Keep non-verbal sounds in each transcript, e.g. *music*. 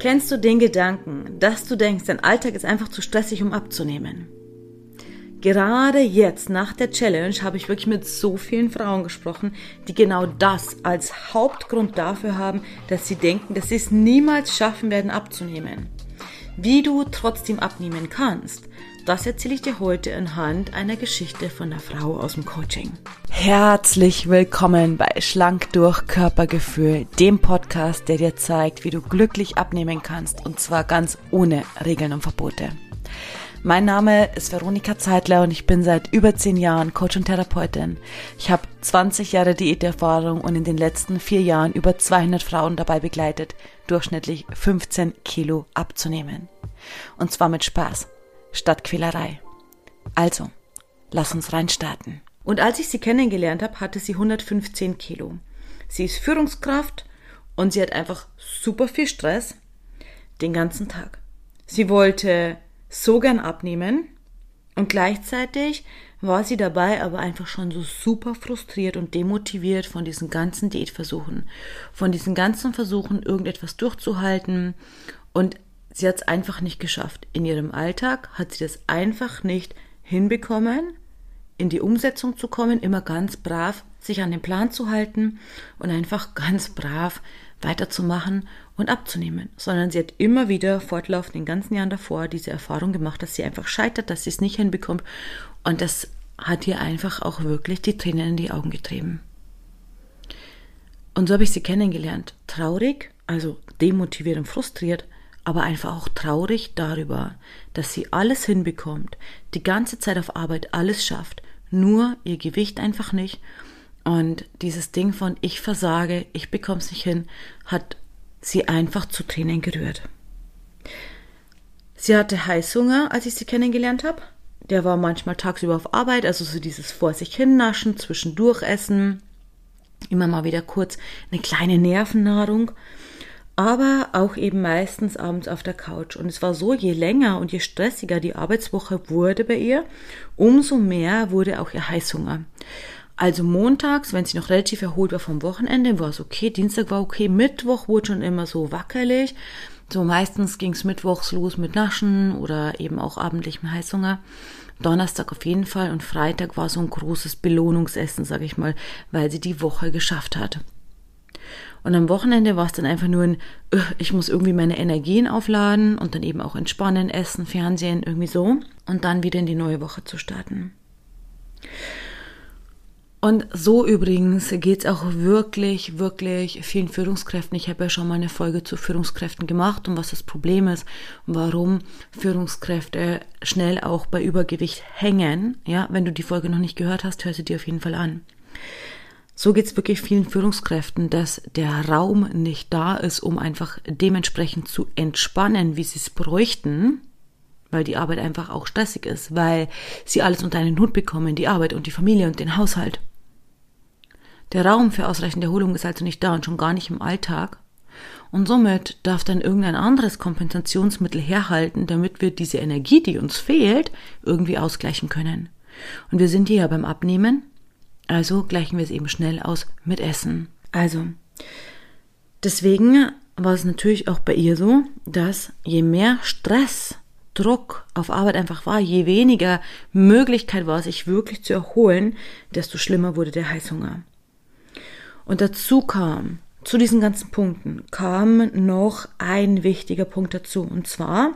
Kennst du den Gedanken, dass du denkst, dein Alltag ist einfach zu stressig, um abzunehmen? Gerade jetzt nach der Challenge habe ich wirklich mit so vielen Frauen gesprochen, die genau das als Hauptgrund dafür haben, dass sie denken, dass sie es niemals schaffen werden abzunehmen. Wie du trotzdem abnehmen kannst, das erzähle ich dir heute anhand einer Geschichte von einer Frau aus dem Coaching. Herzlich willkommen bei Schlank durch Körpergefühl, dem Podcast, der dir zeigt, wie du glücklich abnehmen kannst und zwar ganz ohne Regeln und Verbote. Mein Name ist Veronika Zeitler und ich bin seit über zehn Jahren Coach und Therapeutin. Ich habe 20 Jahre Diäterfahrung und in den letzten vier Jahren über 200 Frauen dabei begleitet, durchschnittlich 15 Kilo abzunehmen. Und zwar mit Spaß statt Quälerei. Also, lass uns reinstarten. Und als ich sie kennengelernt habe, hatte sie 115 Kilo. Sie ist Führungskraft und sie hat einfach super viel Stress den ganzen Tag. Sie wollte so gern abnehmen und gleichzeitig war sie dabei aber einfach schon so super frustriert und demotiviert von diesen ganzen Diätversuchen, von diesen ganzen Versuchen, irgendetwas durchzuhalten und sie hat es einfach nicht geschafft. In ihrem Alltag hat sie das einfach nicht hinbekommen, in die Umsetzung zu kommen, immer ganz brav sich an den Plan zu halten und einfach ganz brav weiterzumachen und abzunehmen, sondern sie hat immer wieder fortlaufend den ganzen Jahren davor diese Erfahrung gemacht, dass sie einfach scheitert, dass sie es nicht hinbekommt und das hat ihr einfach auch wirklich die Tränen in die Augen getrieben. Und so habe ich sie kennengelernt. Traurig, also demotiviert und frustriert, aber einfach auch traurig darüber, dass sie alles hinbekommt, die ganze Zeit auf Arbeit alles schafft, nur ihr Gewicht einfach nicht. Und dieses Ding von ich versage, ich bekomme es nicht hin, hat sie einfach zu Tränen gerührt. Sie hatte Heißhunger, als ich sie kennengelernt habe. Der war manchmal tagsüber auf Arbeit, also so dieses vor sich hinnaschen, zwischendurch essen, immer mal wieder kurz eine kleine Nervennahrung aber auch eben meistens abends auf der Couch. Und es war so, je länger und je stressiger die Arbeitswoche wurde bei ihr, umso mehr wurde auch ihr Heißhunger. Also montags, wenn sie noch relativ erholt war vom Wochenende, war es okay, Dienstag war okay, Mittwoch wurde schon immer so wackelig. So meistens ging es mittwochs los mit Naschen oder eben auch abendlichem Heißhunger. Donnerstag auf jeden Fall und Freitag war so ein großes Belohnungsessen, sag ich mal, weil sie die Woche geschafft hat. Und am Wochenende war es dann einfach nur ein, ich muss irgendwie meine Energien aufladen und dann eben auch entspannen, essen, Fernsehen, irgendwie so. Und dann wieder in die neue Woche zu starten. Und so übrigens geht's auch wirklich, wirklich vielen Führungskräften. Ich habe ja schon mal eine Folge zu Führungskräften gemacht und was das Problem ist und warum Führungskräfte schnell auch bei Übergewicht hängen. Ja, wenn du die Folge noch nicht gehört hast, hör sie dir auf jeden Fall an. So geht es wirklich vielen Führungskräften, dass der Raum nicht da ist, um einfach dementsprechend zu entspannen, wie sie es bräuchten, weil die Arbeit einfach auch stressig ist, weil sie alles unter einen Hut bekommen, die Arbeit und die Familie und den Haushalt. Der Raum für ausreichende Erholung ist also nicht da und schon gar nicht im Alltag. Und somit darf dann irgendein anderes Kompensationsmittel herhalten, damit wir diese Energie, die uns fehlt, irgendwie ausgleichen können. Und wir sind hier ja beim Abnehmen also gleichen wir es eben schnell aus mit Essen. Also, deswegen war es natürlich auch bei ihr so, dass je mehr Stress, Druck auf Arbeit einfach war, je weniger Möglichkeit war, sich wirklich zu erholen, desto schlimmer wurde der Heißhunger. Und dazu kam, zu diesen ganzen Punkten kam noch ein wichtiger Punkt dazu. Und zwar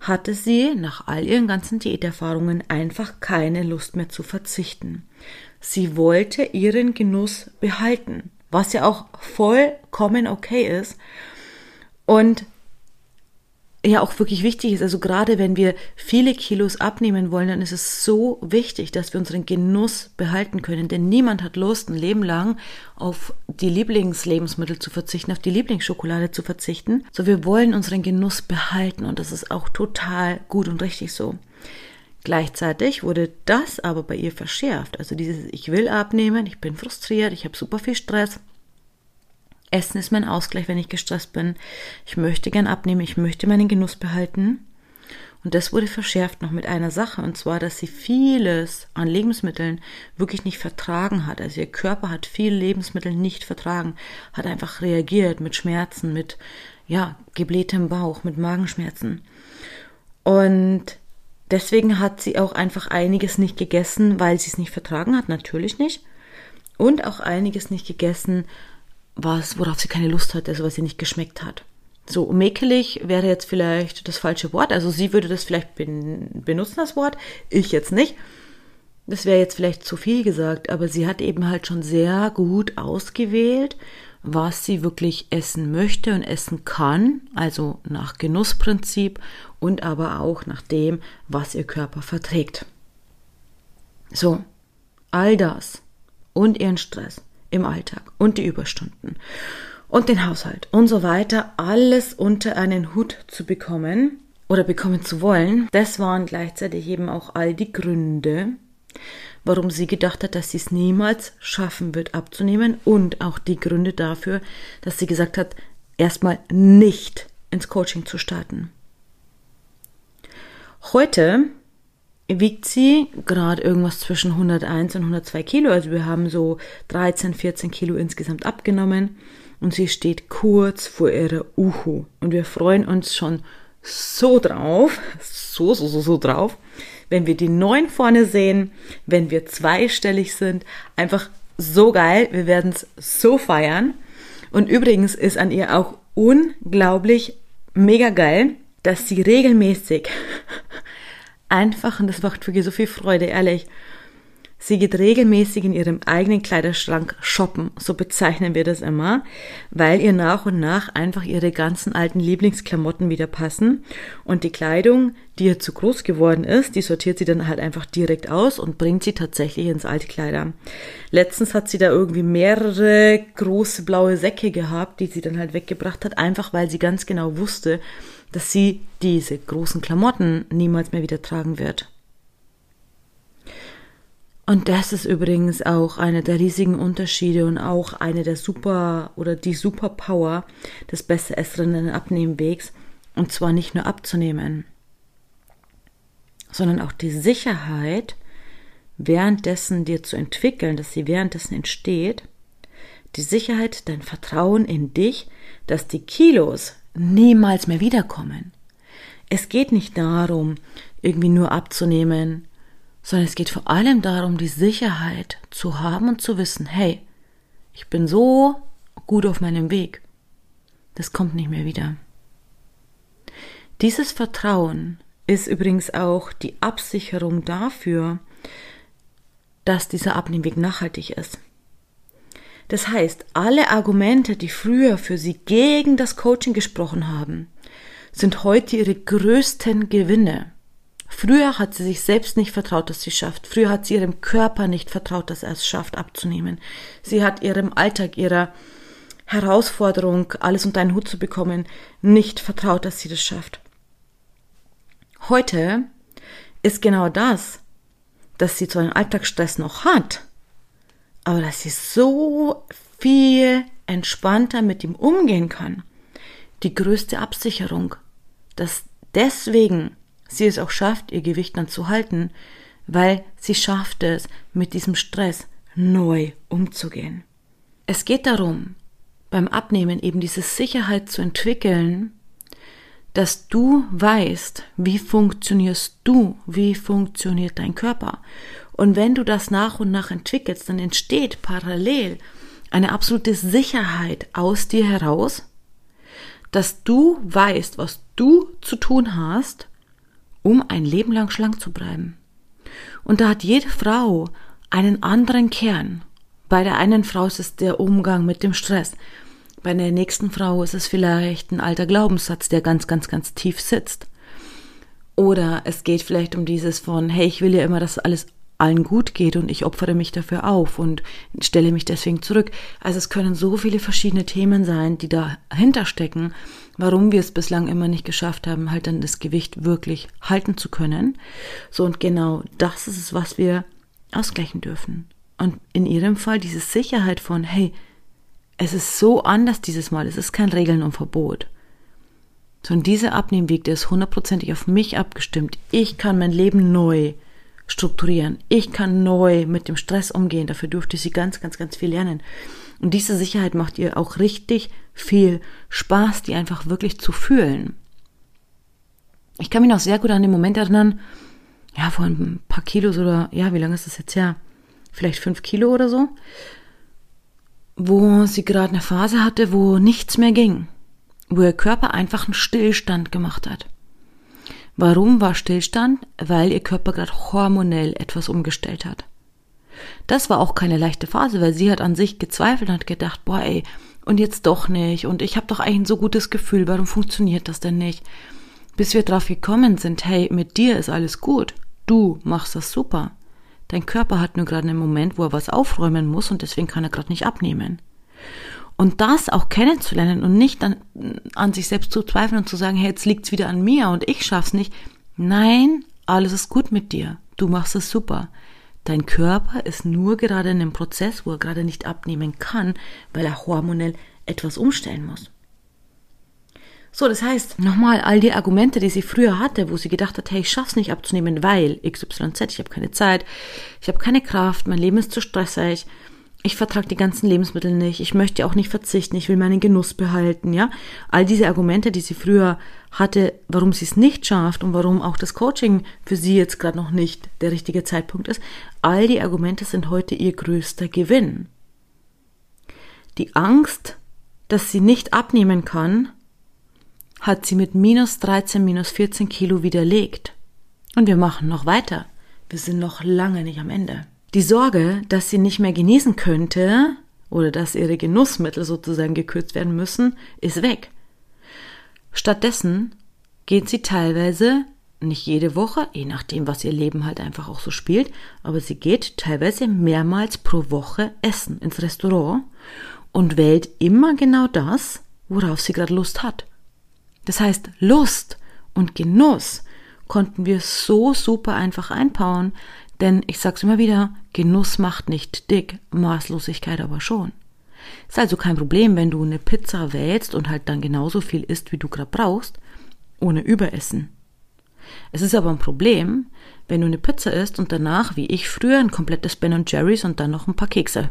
hatte sie nach all ihren ganzen Diäterfahrungen einfach keine Lust mehr zu verzichten. Sie wollte ihren Genuss behalten, was ja auch vollkommen okay ist. Und ja auch wirklich wichtig ist. Also gerade wenn wir viele Kilos abnehmen wollen, dann ist es so wichtig, dass wir unseren Genuss behalten können. Denn niemand hat Lust, ein Leben lang auf die Lieblingslebensmittel zu verzichten, auf die Lieblingsschokolade zu verzichten. So wir wollen unseren Genuss behalten und das ist auch total gut und richtig so. Gleichzeitig wurde das aber bei ihr verschärft. Also dieses Ich will abnehmen, ich bin frustriert, ich habe super viel Stress. Essen ist mein Ausgleich, wenn ich gestresst bin. Ich möchte gern abnehmen, ich möchte meinen Genuss behalten. Und das wurde verschärft noch mit einer Sache, und zwar, dass sie vieles an Lebensmitteln wirklich nicht vertragen hat. Also ihr Körper hat viele Lebensmittel nicht vertragen, hat einfach reagiert mit Schmerzen, mit ja, geblähtem Bauch, mit Magenschmerzen. Und deswegen hat sie auch einfach einiges nicht gegessen, weil sie es nicht vertragen hat, natürlich nicht. Und auch einiges nicht gegessen, was, worauf sie keine Lust hatte, also was ihr nicht geschmeckt hat. So, mäkelig wäre jetzt vielleicht das falsche Wort. Also sie würde das vielleicht benutzen, das Wort. Ich jetzt nicht. Das wäre jetzt vielleicht zu viel gesagt, aber sie hat eben halt schon sehr gut ausgewählt, was sie wirklich essen möchte und essen kann, also nach Genussprinzip und aber auch nach dem, was ihr Körper verträgt. So, all das und ihren Stress im Alltag und die Überstunden und den Haushalt und so weiter, alles unter einen Hut zu bekommen oder bekommen zu wollen, das waren gleichzeitig eben auch all die Gründe, warum sie gedacht hat, dass sie es niemals schaffen wird abzunehmen und auch die Gründe dafür, dass sie gesagt hat, erstmal nicht ins Coaching zu starten. Heute wiegt sie gerade irgendwas zwischen 101 und 102 Kilo, also wir haben so 13, 14 Kilo insgesamt abgenommen und sie steht kurz vor ihrer Uhu und wir freuen uns schon so drauf, so, so, so, so drauf, wenn wir die neun vorne sehen, wenn wir zweistellig sind, einfach so geil. Wir werden es so feiern. Und übrigens ist an ihr auch unglaublich mega geil, dass sie regelmäßig *laughs* einfach, und das macht wirklich so viel Freude, ehrlich, Sie geht regelmäßig in ihrem eigenen Kleiderschrank shoppen, so bezeichnen wir das immer, weil ihr nach und nach einfach ihre ganzen alten Lieblingsklamotten wieder passen und die Kleidung, die ihr zu groß geworden ist, die sortiert sie dann halt einfach direkt aus und bringt sie tatsächlich ins alte Kleider. Letztens hat sie da irgendwie mehrere große blaue Säcke gehabt, die sie dann halt weggebracht hat, einfach weil sie ganz genau wusste, dass sie diese großen Klamotten niemals mehr wieder tragen wird. Und das ist übrigens auch einer der riesigen Unterschiede und auch eine der Super oder die Superpower des besser essenden Abnehmwegs. Und zwar nicht nur abzunehmen, sondern auch die Sicherheit, währenddessen dir zu entwickeln, dass sie währenddessen entsteht. Die Sicherheit, dein Vertrauen in dich, dass die Kilos niemals mehr wiederkommen. Es geht nicht darum, irgendwie nur abzunehmen, sondern es geht vor allem darum, die Sicherheit zu haben und zu wissen, hey, ich bin so gut auf meinem Weg. Das kommt nicht mehr wieder. Dieses Vertrauen ist übrigens auch die Absicherung dafür, dass dieser Abnehmweg nachhaltig ist. Das heißt, alle Argumente, die früher für sie gegen das Coaching gesprochen haben, sind heute ihre größten Gewinne. Früher hat sie sich selbst nicht vertraut, dass sie schafft. Früher hat sie ihrem Körper nicht vertraut, dass er es schafft, abzunehmen. Sie hat ihrem Alltag, ihrer Herausforderung, alles unter einen Hut zu bekommen, nicht vertraut, dass sie das schafft. Heute ist genau das, dass sie zwar einen Alltagsstress noch hat, aber dass sie so viel entspannter mit ihm umgehen kann. Die größte Absicherung, dass deswegen sie es auch schafft, ihr Gewicht dann zu halten, weil sie schafft es, mit diesem Stress neu umzugehen. Es geht darum, beim Abnehmen eben diese Sicherheit zu entwickeln, dass du weißt, wie funktionierst du, wie funktioniert dein Körper. Und wenn du das nach und nach entwickelst, dann entsteht parallel eine absolute Sicherheit aus dir heraus, dass du weißt, was du zu tun hast, um ein Leben lang schlank zu bleiben. Und da hat jede Frau einen anderen Kern. Bei der einen Frau ist es der Umgang mit dem Stress. Bei der nächsten Frau ist es vielleicht ein alter Glaubenssatz, der ganz, ganz, ganz tief sitzt. Oder es geht vielleicht um dieses von, hey, ich will ja immer, dass alles allen gut geht und ich opfere mich dafür auf und stelle mich deswegen zurück. Also es können so viele verschiedene Themen sein, die dahinter stecken, warum wir es bislang immer nicht geschafft haben, halt dann das Gewicht wirklich halten zu können. So und genau das ist es, was wir ausgleichen dürfen. Und in ihrem Fall diese Sicherheit von, hey, es ist so anders dieses Mal, es ist kein Regeln und Verbot. Sondern dieser Abnehmweg, der ist hundertprozentig auf mich abgestimmt. Ich kann mein Leben neu strukturieren. Ich kann neu mit dem Stress umgehen. Dafür durfte sie ganz, ganz, ganz viel lernen. Und diese Sicherheit macht ihr auch richtig viel Spaß, die einfach wirklich zu fühlen. Ich kann mich noch sehr gut an den Moment erinnern, ja, vor ein paar Kilos oder, ja, wie lange ist das jetzt her? Vielleicht fünf Kilo oder so, wo sie gerade eine Phase hatte, wo nichts mehr ging, wo ihr Körper einfach einen Stillstand gemacht hat. Warum war Stillstand? Weil ihr Körper gerade hormonell etwas umgestellt hat. Das war auch keine leichte Phase, weil sie hat an sich gezweifelt und hat gedacht, boah, ey, und jetzt doch nicht und ich habe doch eigentlich ein so gutes Gefühl, warum funktioniert das denn nicht? Bis wir drauf gekommen sind, hey, mit dir ist alles gut, du machst das super. Dein Körper hat nur gerade einen Moment, wo er was aufräumen muss und deswegen kann er gerade nicht abnehmen. Und das auch kennenzulernen und nicht dann an sich selbst zu zweifeln und zu sagen, hey, jetzt liegt's wieder an mir und ich schaff's nicht. Nein, alles ist gut mit dir. Du machst es super. Dein Körper ist nur gerade in einem Prozess, wo er gerade nicht abnehmen kann, weil er hormonell etwas umstellen muss. So, das heißt, nochmal, all die Argumente, die sie früher hatte, wo sie gedacht hat, hey, ich schaff's nicht abzunehmen, weil XYZ, ich habe keine Zeit, ich habe keine Kraft, mein Leben ist zu stressig, ich vertrage die ganzen Lebensmittel nicht, ich möchte auch nicht verzichten, ich will meinen Genuss behalten, ja. All diese Argumente, die sie früher hatte, warum sie es nicht schafft und warum auch das Coaching für sie jetzt gerade noch nicht der richtige Zeitpunkt ist, all die Argumente sind heute ihr größter Gewinn. Die Angst, dass sie nicht abnehmen kann, hat sie mit minus 13, minus 14 Kilo widerlegt. Und wir machen noch weiter. Wir sind noch lange nicht am Ende. Die Sorge, dass sie nicht mehr genießen könnte oder dass ihre Genussmittel sozusagen gekürzt werden müssen, ist weg. Stattdessen geht sie teilweise, nicht jede Woche, je nachdem, was ihr Leben halt einfach auch so spielt, aber sie geht teilweise mehrmals pro Woche essen ins Restaurant und wählt immer genau das, worauf sie gerade Lust hat. Das heißt, Lust und Genuss konnten wir so super einfach einbauen, denn ich sag's immer wieder, Genuss macht nicht dick, Maßlosigkeit aber schon. Ist also kein Problem, wenn du eine Pizza wählst und halt dann genauso viel isst, wie du gerade brauchst, ohne Überessen. Es ist aber ein Problem, wenn du eine Pizza isst und danach, wie ich früher, ein komplettes Ben Jerry's und dann noch ein paar Kekse.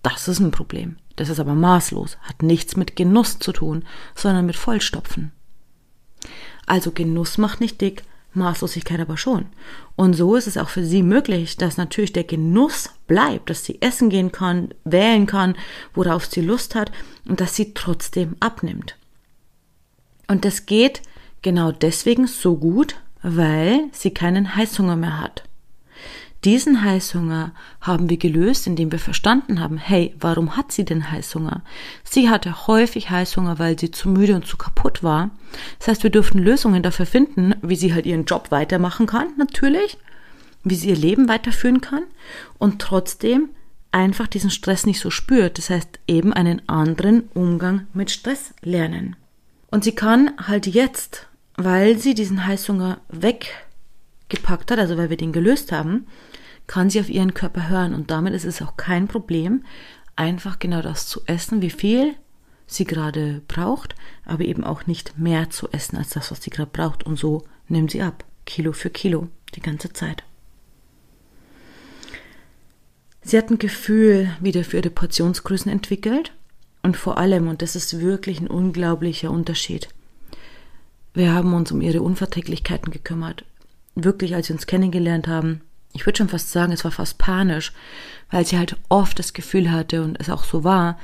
Das ist ein Problem. Das ist aber maßlos, hat nichts mit Genuss zu tun, sondern mit Vollstopfen. Also Genuss macht nicht dick, Maßlosigkeit aber schon. Und so ist es auch für sie möglich, dass natürlich der Genuss bleibt, dass sie essen gehen kann, wählen kann, worauf sie Lust hat und dass sie trotzdem abnimmt. Und das geht genau deswegen so gut, weil sie keinen Heißhunger mehr hat. Diesen Heißhunger haben wir gelöst, indem wir verstanden haben, hey, warum hat sie denn Heißhunger? Sie hatte häufig Heißhunger, weil sie zu müde und zu kaputt war. Das heißt, wir dürften Lösungen dafür finden, wie sie halt ihren Job weitermachen kann, natürlich, wie sie ihr Leben weiterführen kann und trotzdem einfach diesen Stress nicht so spürt. Das heißt, eben einen anderen Umgang mit Stress lernen. Und sie kann halt jetzt, weil sie diesen Heißhunger weggepackt hat, also weil wir den gelöst haben, kann sie auf ihren Körper hören und damit ist es auch kein Problem, einfach genau das zu essen, wie viel sie gerade braucht, aber eben auch nicht mehr zu essen als das, was sie gerade braucht und so nimmt sie ab, Kilo für Kilo, die ganze Zeit. Sie hat ein Gefühl wieder für ihre Portionsgrößen entwickelt und vor allem, und das ist wirklich ein unglaublicher Unterschied, wir haben uns um ihre Unverträglichkeiten gekümmert. Wirklich, als wir uns kennengelernt haben, ich würde schon fast sagen, es war fast panisch, weil sie halt oft das Gefühl hatte und es auch so war,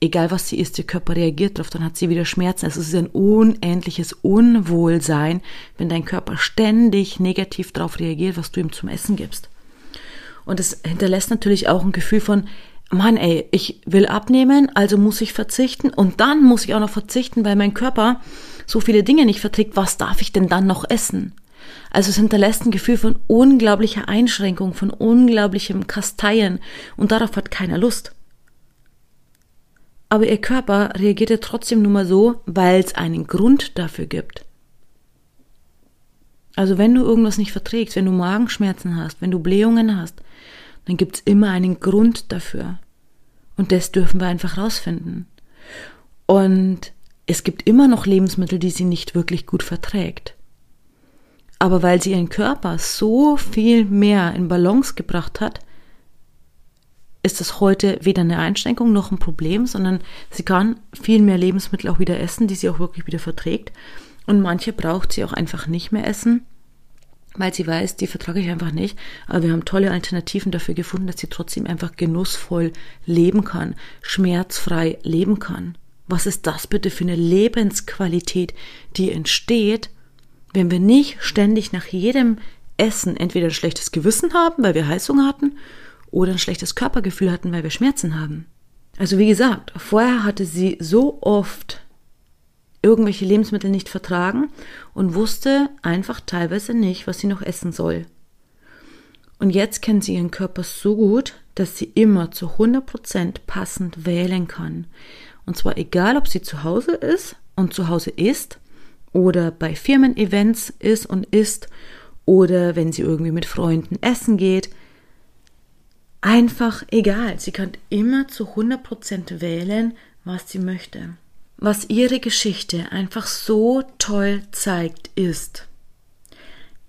egal was sie isst, ihr Körper reagiert darauf, dann hat sie wieder Schmerzen. Es ist ein unendliches Unwohlsein, wenn dein Körper ständig negativ darauf reagiert, was du ihm zum Essen gibst. Und es hinterlässt natürlich auch ein Gefühl von, Mann, ey, ich will abnehmen, also muss ich verzichten und dann muss ich auch noch verzichten, weil mein Körper so viele Dinge nicht verträgt. Was darf ich denn dann noch essen? Also es hinterlässt ein Gefühl von unglaublicher Einschränkung, von unglaublichem Kasteien und darauf hat keiner Lust. Aber ihr Körper reagierte trotzdem nur mal so, weil es einen Grund dafür gibt. Also wenn du irgendwas nicht verträgst, wenn du Magenschmerzen hast, wenn du Blähungen hast, dann gibt's immer einen Grund dafür. Und das dürfen wir einfach rausfinden. Und es gibt immer noch Lebensmittel, die sie nicht wirklich gut verträgt. Aber weil sie ihren Körper so viel mehr in Balance gebracht hat, ist das heute weder eine Einschränkung noch ein Problem, sondern sie kann viel mehr Lebensmittel auch wieder essen, die sie auch wirklich wieder verträgt. Und manche braucht sie auch einfach nicht mehr essen, weil sie weiß, die vertrage ich einfach nicht. Aber wir haben tolle Alternativen dafür gefunden, dass sie trotzdem einfach genussvoll leben kann, schmerzfrei leben kann. Was ist das bitte für eine Lebensqualität, die entsteht, wenn wir nicht ständig nach jedem Essen entweder ein schlechtes Gewissen haben, weil wir Heißung hatten, oder ein schlechtes Körpergefühl hatten, weil wir Schmerzen haben. Also wie gesagt, vorher hatte sie so oft irgendwelche Lebensmittel nicht vertragen und wusste einfach teilweise nicht, was sie noch essen soll. Und jetzt kennt sie ihren Körper so gut, dass sie immer zu 100% passend wählen kann. Und zwar egal, ob sie zu Hause ist und zu Hause isst oder bei Firmen-Events ist und isst oder wenn sie irgendwie mit Freunden essen geht. Einfach egal. Sie kann immer zu 100% wählen, was sie möchte. Was ihre Geschichte einfach so toll zeigt, ist,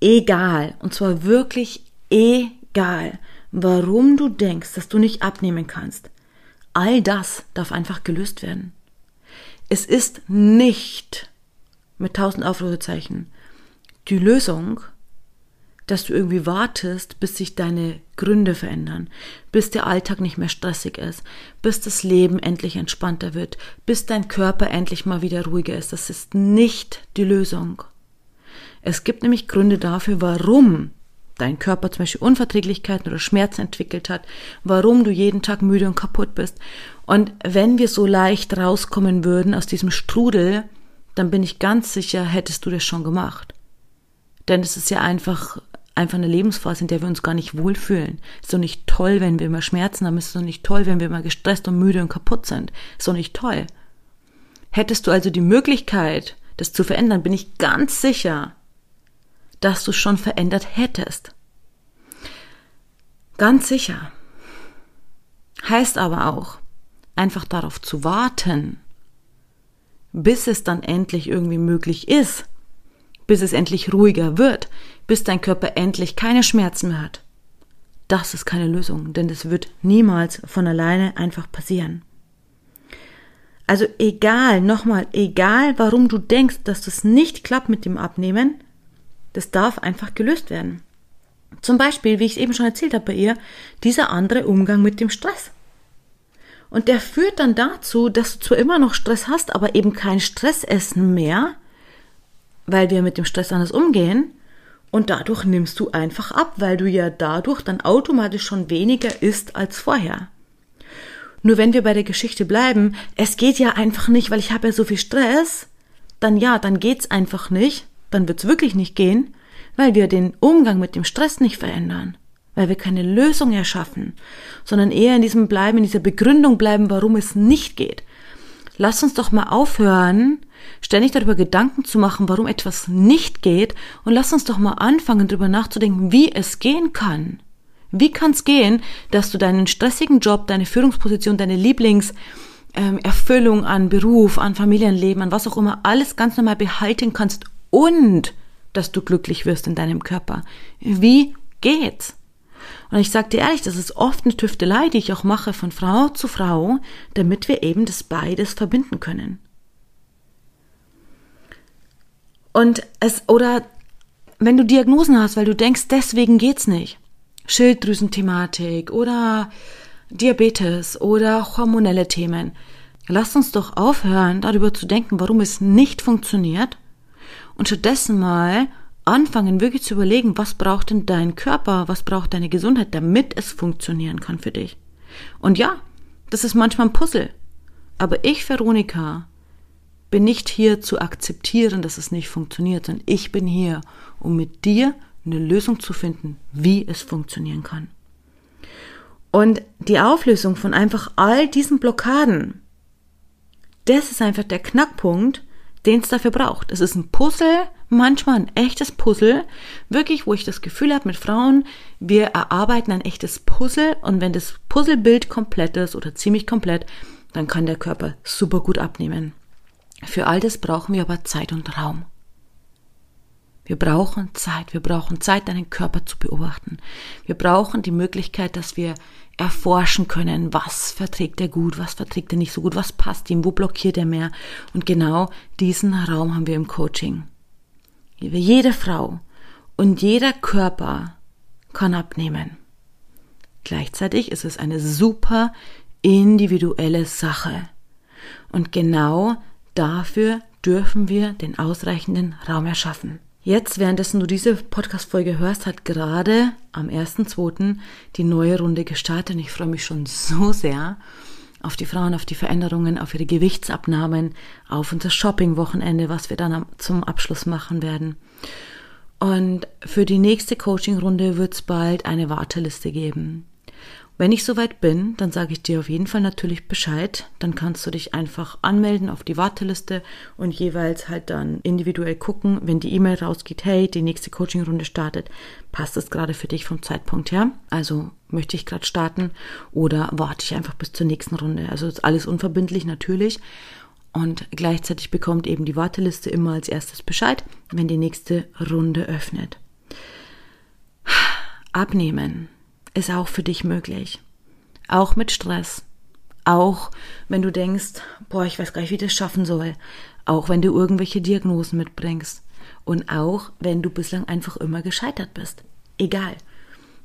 egal, und zwar wirklich egal, warum du denkst, dass du nicht abnehmen kannst, all das darf einfach gelöst werden. Es ist nicht mit tausend Aufrufezeichen die Lösung, dass du irgendwie wartest, bis sich deine Gründe verändern, bis der Alltag nicht mehr stressig ist, bis das Leben endlich entspannter wird, bis dein Körper endlich mal wieder ruhiger ist. Das ist nicht die Lösung. Es gibt nämlich Gründe dafür, warum dein Körper zum Beispiel Unverträglichkeiten oder Schmerzen entwickelt hat, warum du jeden Tag müde und kaputt bist. Und wenn wir so leicht rauskommen würden aus diesem Strudel, dann bin ich ganz sicher, hättest du das schon gemacht. Denn es ist ja einfach einfach eine Lebensphase, in der wir uns gar nicht wohlfühlen. Ist doch nicht toll, wenn wir immer Schmerzen haben. Ist doch nicht toll, wenn wir immer gestresst und müde und kaputt sind. Ist doch nicht toll. Hättest du also die Möglichkeit, das zu verändern, bin ich ganz sicher, dass du schon verändert hättest. Ganz sicher. Heißt aber auch, einfach darauf zu warten, bis es dann endlich irgendwie möglich ist, bis es endlich ruhiger wird, bis dein Körper endlich keine Schmerzen mehr hat. Das ist keine Lösung, denn das wird niemals von alleine einfach passieren. Also egal, nochmal, egal warum du denkst, dass das nicht klappt mit dem Abnehmen, das darf einfach gelöst werden. Zum Beispiel, wie ich es eben schon erzählt habe bei ihr, dieser andere Umgang mit dem Stress. Und der führt dann dazu, dass du zwar immer noch Stress hast, aber eben kein Stressessen mehr, weil wir mit dem Stress anders umgehen. Und dadurch nimmst du einfach ab, weil du ja dadurch dann automatisch schon weniger isst als vorher. Nur wenn wir bei der Geschichte bleiben, es geht ja einfach nicht, weil ich habe ja so viel Stress, dann ja, dann geht's einfach nicht, dann wird's wirklich nicht gehen, weil wir den Umgang mit dem Stress nicht verändern, weil wir keine Lösung erschaffen, sondern eher in diesem bleiben, in dieser Begründung bleiben, warum es nicht geht. Lass uns doch mal aufhören, ständig darüber Gedanken zu machen, warum etwas nicht geht, und lass uns doch mal anfangen, darüber nachzudenken, wie es gehen kann. Wie kann es gehen, dass du deinen stressigen Job, deine Führungsposition, deine Lieblingserfüllung ähm, an Beruf, an Familienleben, an was auch immer, alles ganz normal behalten kannst und dass du glücklich wirst in deinem Körper? Wie geht's? Und ich sage dir ehrlich, das ist oft eine Tüftelei, die ich auch mache von Frau zu Frau, damit wir eben das beides verbinden können. Und es, oder wenn du Diagnosen hast, weil du denkst, deswegen geht's nicht. Schilddrüsenthematik oder Diabetes oder hormonelle Themen. Lass uns doch aufhören, darüber zu denken, warum es nicht funktioniert und stattdessen mal anfangen, wirklich zu überlegen, was braucht denn dein Körper, was braucht deine Gesundheit, damit es funktionieren kann für dich. Und ja, das ist manchmal ein Puzzle. Aber ich, Veronika, bin nicht hier zu akzeptieren, dass es nicht funktioniert, sondern ich bin hier, um mit dir eine Lösung zu finden, wie es funktionieren kann. Und die Auflösung von einfach all diesen Blockaden, das ist einfach der Knackpunkt, den es dafür braucht. Es ist ein Puzzle, manchmal ein echtes Puzzle, wirklich, wo ich das Gefühl habe mit Frauen, wir erarbeiten ein echtes Puzzle und wenn das Puzzlebild komplett ist oder ziemlich komplett, dann kann der Körper super gut abnehmen. Für all das brauchen wir aber Zeit und Raum. Wir brauchen Zeit. Wir brauchen Zeit, deinen Körper zu beobachten. Wir brauchen die Möglichkeit, dass wir erforschen können, was verträgt er gut, was verträgt er nicht so gut, was passt ihm, wo blockiert er mehr. Und genau diesen Raum haben wir im Coaching. Jede Frau und jeder Körper kann abnehmen. Gleichzeitig ist es eine super individuelle Sache. Und genau dafür dürfen wir den ausreichenden Raum erschaffen. Jetzt, währenddessen du diese Podcast-Folge hörst, hat gerade am 1.2. die neue Runde gestartet und ich freue mich schon so sehr auf die Frauen, auf die Veränderungen, auf ihre Gewichtsabnahmen, auf unser Shopping-Wochenende, was wir dann zum Abschluss machen werden. Und für die nächste Coaching-Runde wird es bald eine Warteliste geben. Wenn ich soweit bin, dann sage ich dir auf jeden Fall natürlich Bescheid. Dann kannst du dich einfach anmelden auf die Warteliste und jeweils halt dann individuell gucken, wenn die E-Mail rausgeht, hey, die nächste Coaching-Runde startet, passt es gerade für dich vom Zeitpunkt her? Also möchte ich gerade starten oder warte ich einfach bis zur nächsten Runde? Also ist alles unverbindlich natürlich. Und gleichzeitig bekommt eben die Warteliste immer als erstes Bescheid, wenn die nächste Runde öffnet. Abnehmen ist auch für dich möglich. Auch mit Stress. Auch wenn du denkst, boah, ich weiß gar nicht, wie ich das schaffen soll. Auch wenn du irgendwelche Diagnosen mitbringst. Und auch wenn du bislang einfach immer gescheitert bist. Egal.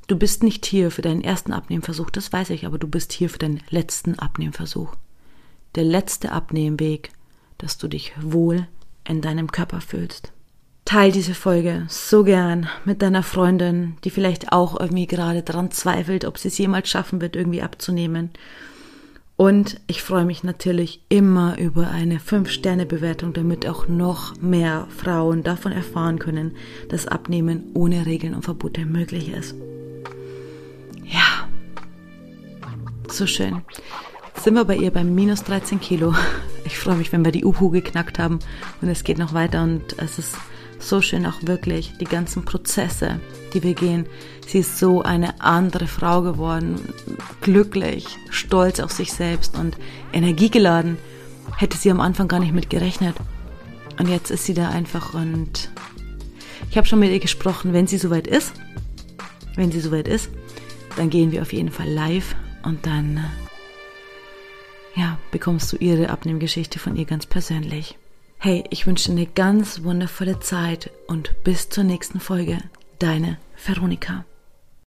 Du bist nicht hier für deinen ersten Abnehmversuch, das weiß ich, aber du bist hier für deinen letzten Abnehmversuch. Der letzte Abnehmweg, dass du dich wohl in deinem Körper fühlst. Teil diese Folge so gern mit deiner Freundin, die vielleicht auch irgendwie gerade daran zweifelt, ob sie es jemals schaffen wird, irgendwie abzunehmen. Und ich freue mich natürlich immer über eine 5-Sterne-Bewertung, damit auch noch mehr Frauen davon erfahren können, dass Abnehmen ohne Regeln und Verbote möglich ist. Ja, so schön. Sind wir bei ihr beim minus 13 Kilo. Ich freue mich, wenn wir die Uhu geknackt haben und es geht noch weiter und es ist so schön auch wirklich die ganzen Prozesse, die wir gehen. Sie ist so eine andere Frau geworden, glücklich, stolz auf sich selbst und energiegeladen. Hätte sie am Anfang gar nicht mit gerechnet. Und jetzt ist sie da einfach und ich habe schon mit ihr gesprochen, wenn sie soweit ist, wenn sie soweit ist, dann gehen wir auf jeden Fall live und dann ja, bekommst du ihre Abnehmgeschichte von ihr ganz persönlich. Hey, ich wünsche dir eine ganz wundervolle Zeit und bis zur nächsten Folge. Deine Veronika.